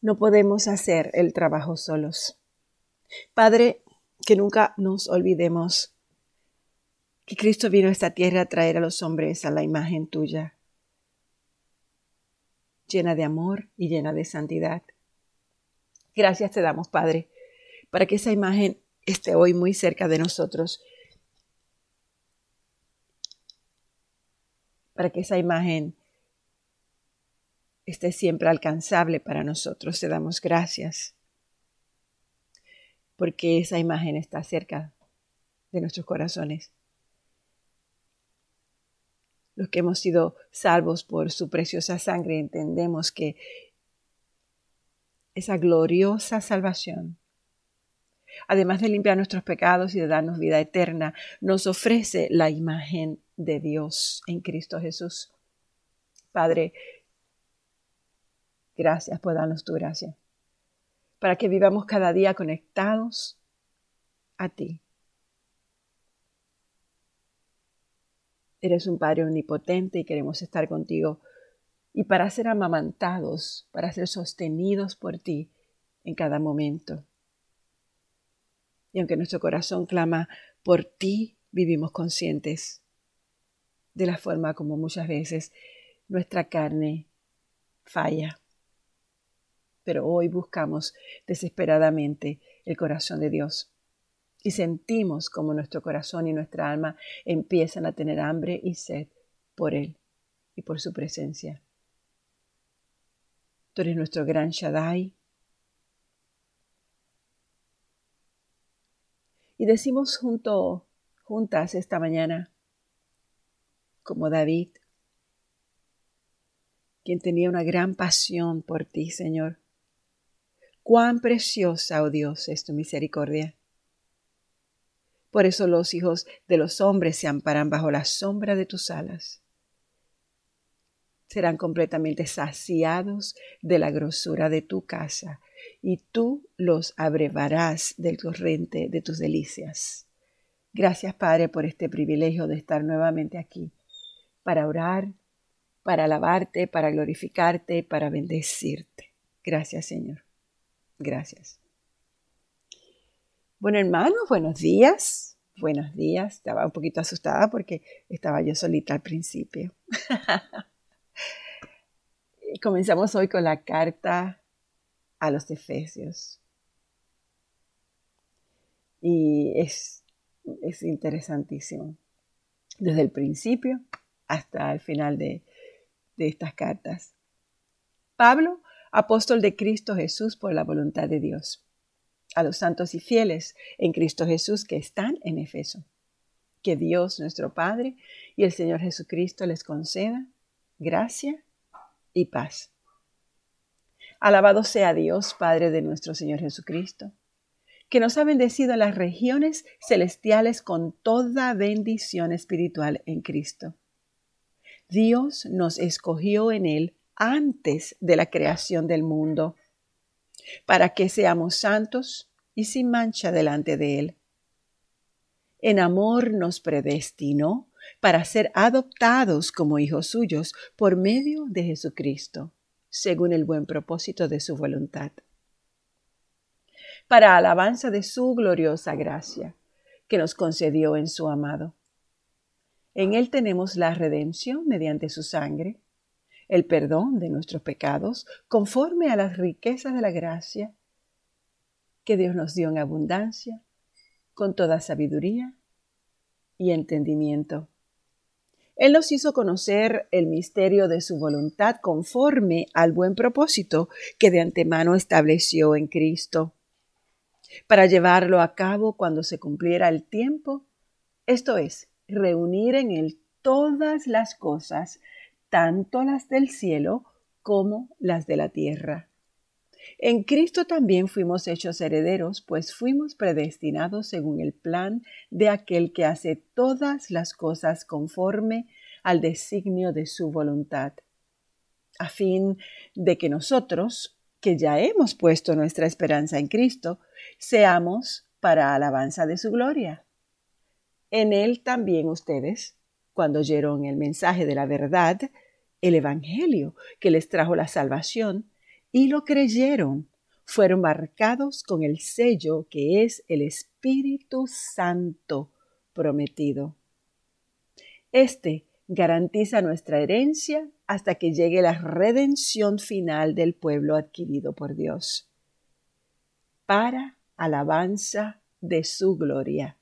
No podemos hacer el trabajo solos. Padre, que nunca nos olvidemos que Cristo vino a esta tierra a traer a los hombres a la imagen tuya, llena de amor y llena de santidad. Gracias te damos, Padre, para que esa imagen esté hoy muy cerca de nosotros, para que esa imagen esté siempre alcanzable para nosotros. Te damos gracias porque esa imagen está cerca de nuestros corazones. Los que hemos sido salvos por su preciosa sangre entendemos que esa gloriosa salvación, además de limpiar nuestros pecados y de darnos vida eterna, nos ofrece la imagen de Dios en Cristo Jesús. Padre, gracias por darnos tu gracia para que vivamos cada día conectados a ti. Eres un Padre omnipotente y queremos estar contigo y para ser amamantados, para ser sostenidos por ti en cada momento. Y aunque nuestro corazón clama por ti, vivimos conscientes de la forma como muchas veces nuestra carne falla pero hoy buscamos desesperadamente el corazón de Dios. Y sentimos como nuestro corazón y nuestra alma empiezan a tener hambre y sed por Él y por su presencia. Tú eres nuestro gran Shaddai. Y decimos junto, juntas esta mañana, como David, quien tenía una gran pasión por ti, Señor. Cuán preciosa, oh Dios, es tu misericordia. Por eso los hijos de los hombres se amparan bajo la sombra de tus alas. Serán completamente saciados de la grosura de tu casa, y tú los abrevarás del torrente de tus delicias. Gracias, Padre, por este privilegio de estar nuevamente aquí, para orar, para alabarte, para glorificarte, para bendecirte. Gracias, Señor. Gracias. Bueno, hermanos, buenos días. Buenos días. Estaba un poquito asustada porque estaba yo solita al principio. Comenzamos hoy con la carta a los Efesios. Y es, es interesantísimo. Desde el principio hasta el final de, de estas cartas. Pablo apóstol de Cristo Jesús por la voluntad de Dios. A los santos y fieles en Cristo Jesús que están en Efeso. Que Dios nuestro Padre y el Señor Jesucristo les conceda gracia y paz. Alabado sea Dios, Padre de nuestro Señor Jesucristo, que nos ha bendecido en las regiones celestiales con toda bendición espiritual en Cristo. Dios nos escogió en Él antes de la creación del mundo, para que seamos santos y sin mancha delante de Él. En amor nos predestinó para ser adoptados como hijos suyos por medio de Jesucristo, según el buen propósito de su voluntad, para alabanza de su gloriosa gracia, que nos concedió en su amado. En Él tenemos la redención mediante su sangre, el perdón de nuestros pecados conforme a las riquezas de la gracia que Dios nos dio en abundancia, con toda sabiduría y entendimiento. Él nos hizo conocer el misterio de su voluntad conforme al buen propósito que de antemano estableció en Cristo, para llevarlo a cabo cuando se cumpliera el tiempo, esto es, reunir en él todas las cosas tanto las del cielo como las de la tierra. En Cristo también fuimos hechos herederos, pues fuimos predestinados según el plan de aquel que hace todas las cosas conforme al designio de su voluntad, a fin de que nosotros, que ya hemos puesto nuestra esperanza en Cristo, seamos para alabanza de su gloria. En él también ustedes, cuando oyeron el mensaje de la verdad, el Evangelio que les trajo la salvación, y lo creyeron fueron marcados con el sello que es el Espíritu Santo prometido. Este garantiza nuestra herencia hasta que llegue la redención final del pueblo adquirido por Dios, para alabanza de su gloria.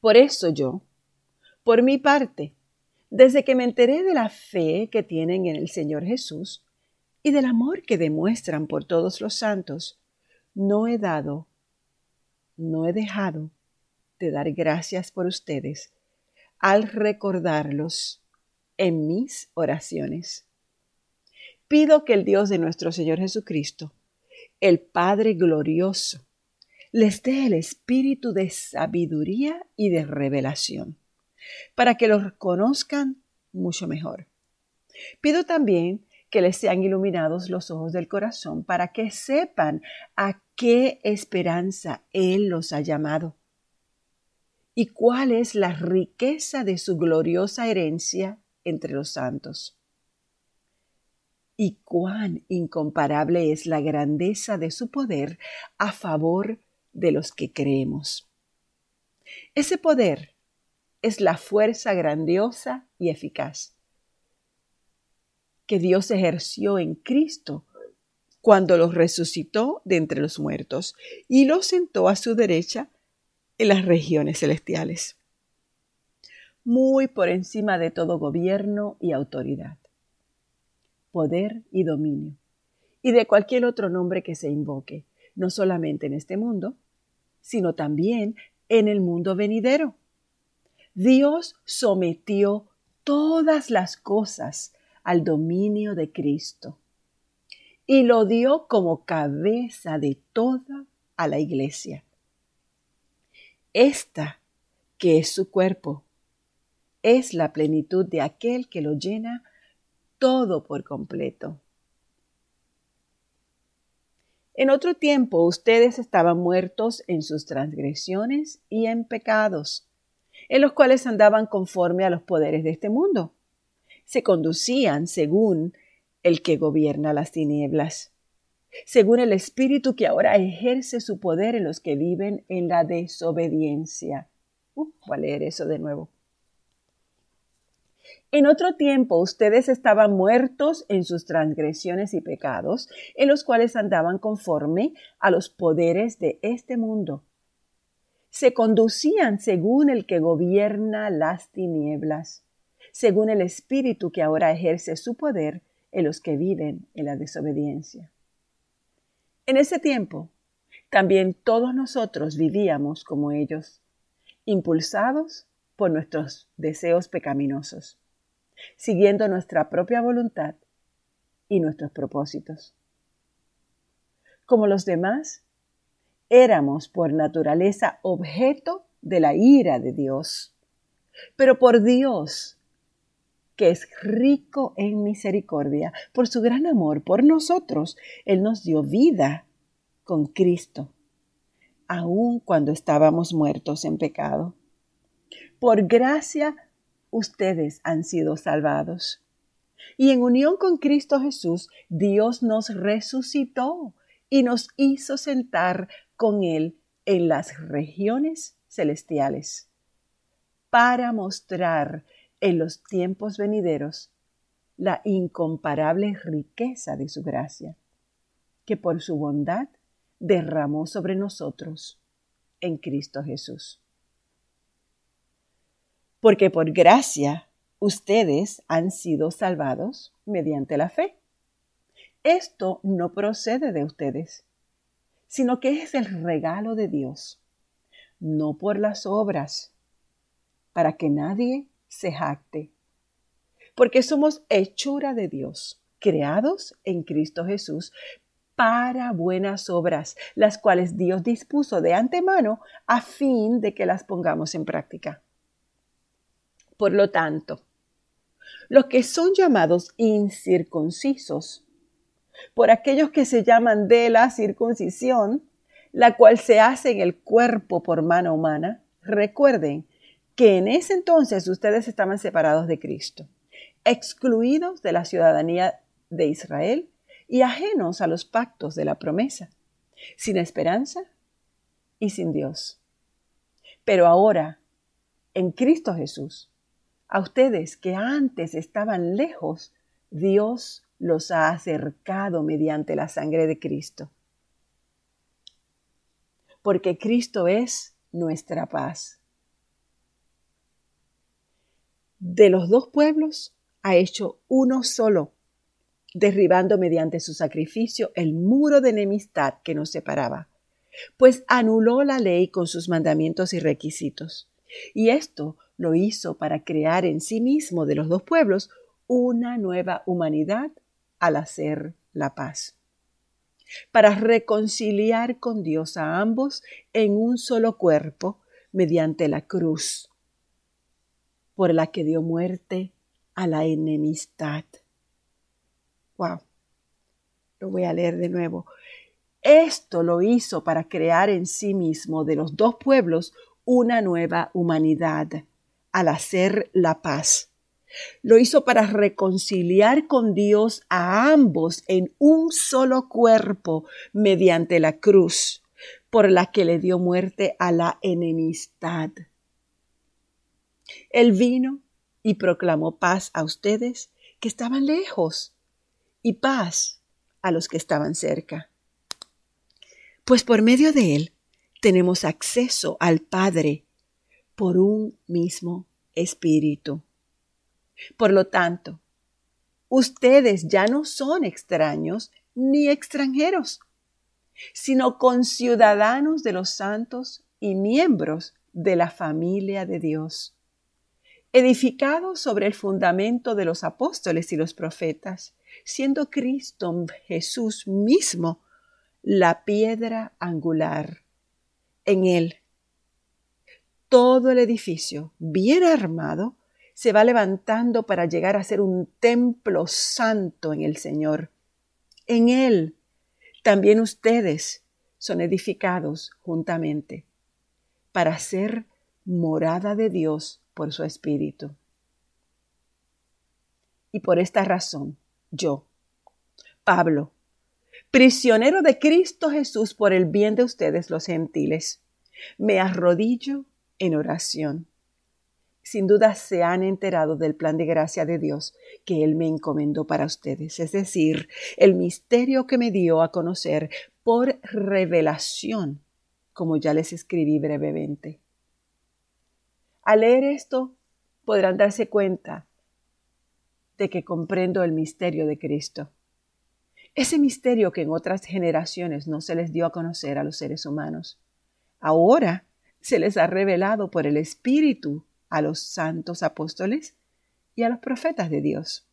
Por eso yo, por mi parte, desde que me enteré de la fe que tienen en el Señor Jesús y del amor que demuestran por todos los santos, no he dado, no he dejado de dar gracias por ustedes al recordarlos en mis oraciones. Pido que el Dios de nuestro Señor Jesucristo, el Padre glorioso, les dé el espíritu de sabiduría y de revelación, para que los conozcan mucho mejor. Pido también que les sean iluminados los ojos del corazón para que sepan a qué esperanza Él los ha llamado y cuál es la riqueza de su gloriosa herencia entre los santos. Y cuán incomparable es la grandeza de su poder a favor de los que creemos. Ese poder es la fuerza grandiosa y eficaz que Dios ejerció en Cristo cuando los resucitó de entre los muertos y los sentó a su derecha en las regiones celestiales, muy por encima de todo gobierno y autoridad, poder y dominio, y de cualquier otro nombre que se invoque, no solamente en este mundo, sino también en el mundo venidero. Dios sometió todas las cosas al dominio de Cristo y lo dio como cabeza de toda a la iglesia esta, que es su cuerpo, es la plenitud de aquel que lo llena todo por completo. En otro tiempo ustedes estaban muertos en sus transgresiones y en pecados, en los cuales andaban conforme a los poderes de este mundo. Se conducían según el que gobierna las tinieblas según el Espíritu que ahora ejerce su poder en los que viven en la desobediencia. Uh, voy a leer eso de nuevo. En otro tiempo ustedes estaban muertos en sus transgresiones y pecados, en los cuales andaban conforme a los poderes de este mundo. Se conducían según el que gobierna las tinieblas, según el Espíritu que ahora ejerce su poder en los que viven en la desobediencia. En ese tiempo, también todos nosotros vivíamos como ellos, impulsados por nuestros deseos pecaminosos, siguiendo nuestra propia voluntad y nuestros propósitos. Como los demás, éramos por naturaleza objeto de la ira de Dios. Pero por Dios, que es rico en misericordia, por su gran amor por nosotros, Él nos dio vida con Cristo, aun cuando estábamos muertos en pecado. Por gracia, ustedes han sido salvados. Y en unión con Cristo Jesús, Dios nos resucitó y nos hizo sentar con Él en las regiones celestiales para mostrar en los tiempos venideros la incomparable riqueza de su gracia, que por su bondad derramó sobre nosotros en Cristo Jesús. Porque por gracia ustedes han sido salvados mediante la fe. Esto no procede de ustedes, sino que es el regalo de Dios, no por las obras, para que nadie se jacte, porque somos hechura de Dios, creados en Cristo Jesús para buenas obras, las cuales Dios dispuso de antemano a fin de que las pongamos en práctica. Por lo tanto, los que son llamados incircuncisos, por aquellos que se llaman de la circuncisión, la cual se hace en el cuerpo por mano humana, recuerden que en ese entonces ustedes estaban separados de Cristo, excluidos de la ciudadanía de Israel y ajenos a los pactos de la promesa, sin esperanza y sin Dios. Pero ahora, en Cristo Jesús, a ustedes que antes estaban lejos, Dios los ha acercado mediante la sangre de Cristo. Porque Cristo es nuestra paz. De los dos pueblos ha hecho uno solo, derribando mediante su sacrificio el muro de enemistad que nos separaba, pues anuló la ley con sus mandamientos y requisitos. Y esto lo hizo para crear en sí mismo de los dos pueblos una nueva humanidad al hacer la paz. Para reconciliar con Dios a ambos en un solo cuerpo mediante la cruz, por la que dio muerte a la enemistad. Wow. Lo voy a leer de nuevo. Esto lo hizo para crear en sí mismo de los dos pueblos una nueva humanidad al hacer la paz. Lo hizo para reconciliar con Dios a ambos en un solo cuerpo mediante la cruz, por la que le dio muerte a la enemistad. Él vino y proclamó paz a ustedes que estaban lejos y paz a los que estaban cerca. Pues por medio de Él tenemos acceso al Padre por un mismo espíritu. Por lo tanto, ustedes ya no son extraños ni extranjeros, sino conciudadanos de los santos y miembros de la familia de Dios, edificados sobre el fundamento de los apóstoles y los profetas, siendo Cristo Jesús mismo la piedra angular. En él todo el edificio, bien armado, se va levantando para llegar a ser un templo santo en el Señor. En Él también ustedes son edificados juntamente para ser morada de Dios por su Espíritu. Y por esta razón, yo, Pablo, prisionero de Cristo Jesús por el bien de ustedes los gentiles, me arrodillo en oración. Sin duda se han enterado del plan de gracia de Dios que Él me encomendó para ustedes, es decir, el misterio que me dio a conocer por revelación, como ya les escribí brevemente. Al leer esto, podrán darse cuenta de que comprendo el misterio de Cristo. Ese misterio que en otras generaciones no se les dio a conocer a los seres humanos. Ahora se les ha revelado por el Espíritu a los santos apóstoles y a los profetas de Dios.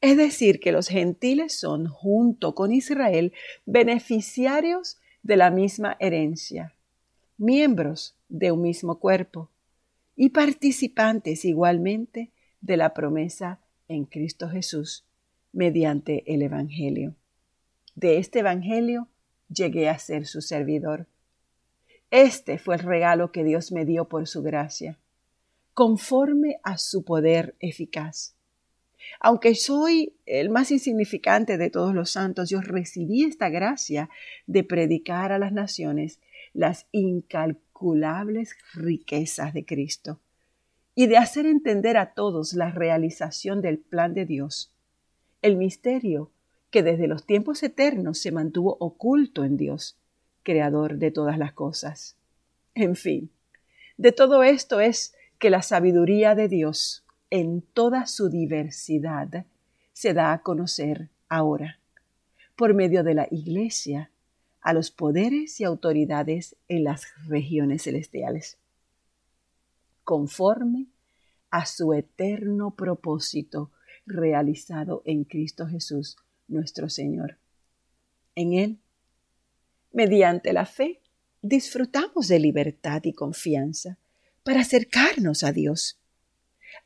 Es decir, que los gentiles son, junto con Israel, beneficiarios de la misma herencia, miembros de un mismo cuerpo y participantes igualmente de la promesa en Cristo Jesús mediante el Evangelio. De este Evangelio llegué a ser su servidor este fue el regalo que Dios me dio por su gracia, conforme a su poder eficaz. Aunque soy el más insignificante de todos los santos, yo recibí esta gracia de predicar a las naciones las incalculables riquezas de Cristo y de hacer entender a todos la realización del plan de Dios, el misterio que desde los tiempos eternos se mantuvo oculto en Dios creador de todas las cosas. En fin, de todo esto es que la sabiduría de Dios en toda su diversidad se da a conocer ahora, por medio de la Iglesia, a los poderes y autoridades en las regiones celestiales, conforme a su eterno propósito realizado en Cristo Jesús, nuestro Señor. En Él Mediante la fe, disfrutamos de libertad y confianza para acercarnos a Dios.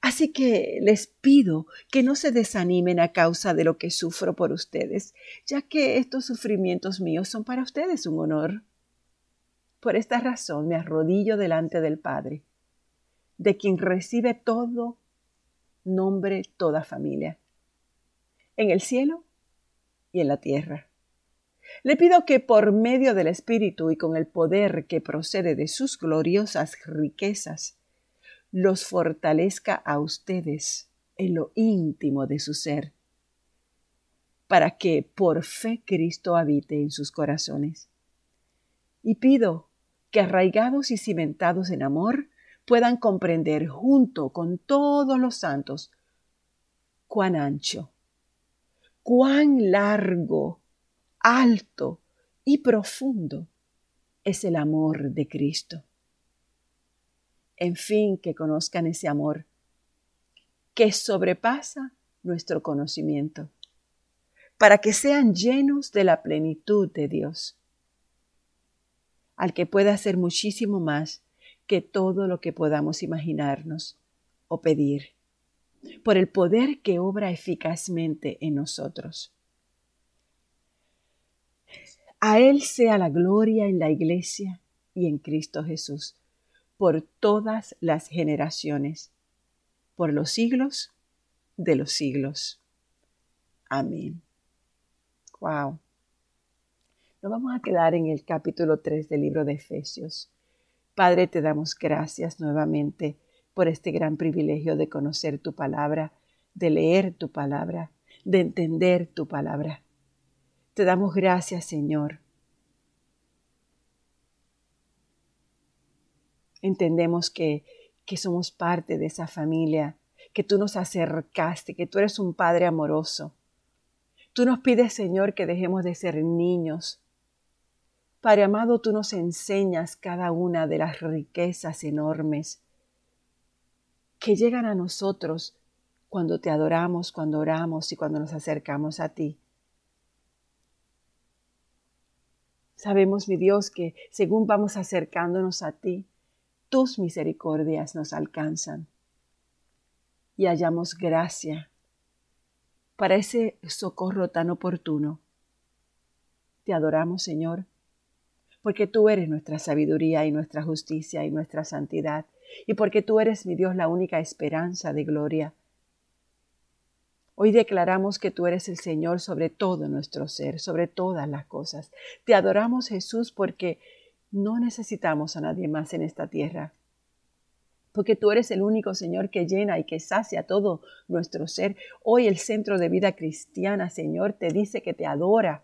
Así que les pido que no se desanimen a causa de lo que sufro por ustedes, ya que estos sufrimientos míos son para ustedes un honor. Por esta razón me arrodillo delante del Padre, de quien recibe todo nombre, toda familia, en el cielo y en la tierra. Le pido que por medio del Espíritu y con el poder que procede de sus gloriosas riquezas, los fortalezca a ustedes en lo íntimo de su ser, para que por fe Cristo habite en sus corazones. Y pido que arraigados y cimentados en amor, puedan comprender junto con todos los santos cuán ancho, cuán largo, alto y profundo es el amor de Cristo. En fin, que conozcan ese amor que sobrepasa nuestro conocimiento, para que sean llenos de la plenitud de Dios, al que pueda hacer muchísimo más que todo lo que podamos imaginarnos o pedir, por el poder que obra eficazmente en nosotros. A Él sea la gloria en la Iglesia y en Cristo Jesús, por todas las generaciones, por los siglos de los siglos. Amén. Wow. Nos vamos a quedar en el capítulo 3 del libro de Efesios. Padre, te damos gracias nuevamente por este gran privilegio de conocer tu palabra, de leer tu palabra, de entender tu palabra. Te damos gracias, Señor. Entendemos que, que somos parte de esa familia, que tú nos acercaste, que tú eres un Padre amoroso. Tú nos pides, Señor, que dejemos de ser niños. Padre amado, tú nos enseñas cada una de las riquezas enormes que llegan a nosotros cuando te adoramos, cuando oramos y cuando nos acercamos a ti. Sabemos, mi Dios, que según vamos acercándonos a ti, tus misericordias nos alcanzan y hallamos gracia para ese socorro tan oportuno. Te adoramos, Señor, porque tú eres nuestra sabiduría y nuestra justicia y nuestra santidad, y porque tú eres, mi Dios, la única esperanza de gloria Hoy declaramos que tú eres el Señor sobre todo nuestro ser, sobre todas las cosas. Te adoramos Jesús porque no necesitamos a nadie más en esta tierra. Porque tú eres el único Señor que llena y que sacia todo nuestro ser. Hoy el centro de vida cristiana, Señor, te dice que te adora.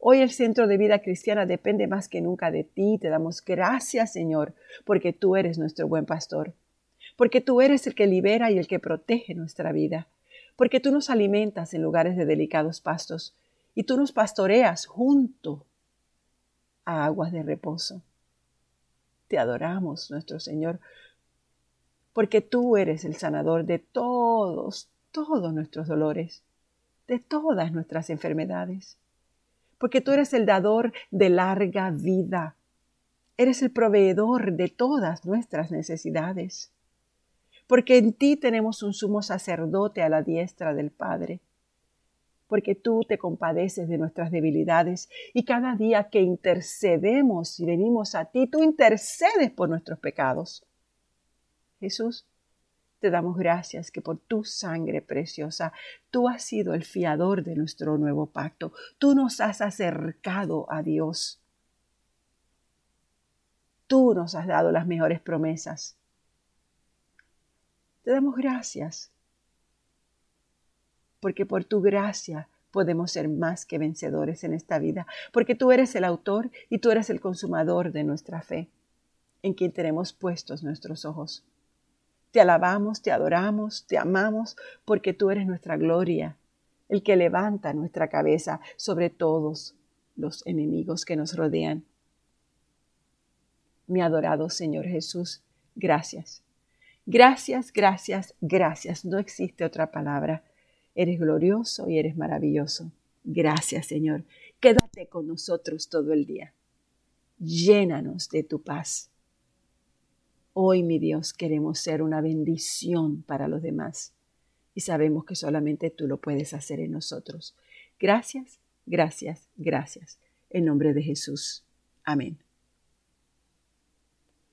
Hoy el centro de vida cristiana depende más que nunca de ti. Te damos gracias, Señor, porque tú eres nuestro buen pastor. Porque tú eres el que libera y el que protege nuestra vida porque tú nos alimentas en lugares de delicados pastos y tú nos pastoreas junto a aguas de reposo. Te adoramos, nuestro Señor, porque tú eres el sanador de todos, todos nuestros dolores, de todas nuestras enfermedades, porque tú eres el dador de larga vida, eres el proveedor de todas nuestras necesidades porque en ti tenemos un sumo sacerdote a la diestra del Padre, porque tú te compadeces de nuestras debilidades y cada día que intercedemos y venimos a ti, tú intercedes por nuestros pecados. Jesús, te damos gracias que por tu sangre preciosa tú has sido el fiador de nuestro nuevo pacto. Tú nos has acercado a Dios. Tú nos has dado las mejores promesas. Te damos gracias, porque por tu gracia podemos ser más que vencedores en esta vida, porque tú eres el autor y tú eres el consumador de nuestra fe, en quien tenemos puestos nuestros ojos. Te alabamos, te adoramos, te amamos, porque tú eres nuestra gloria, el que levanta nuestra cabeza sobre todos los enemigos que nos rodean. Mi adorado Señor Jesús, gracias Gracias, gracias, gracias. No existe otra palabra. Eres glorioso y eres maravilloso. Gracias, Señor. Quédate con nosotros todo el día. Llénanos de tu paz. Hoy, mi Dios, queremos ser una bendición para los demás y sabemos que solamente tú lo puedes hacer en nosotros. Gracias, gracias, gracias. En nombre de Jesús. Amén.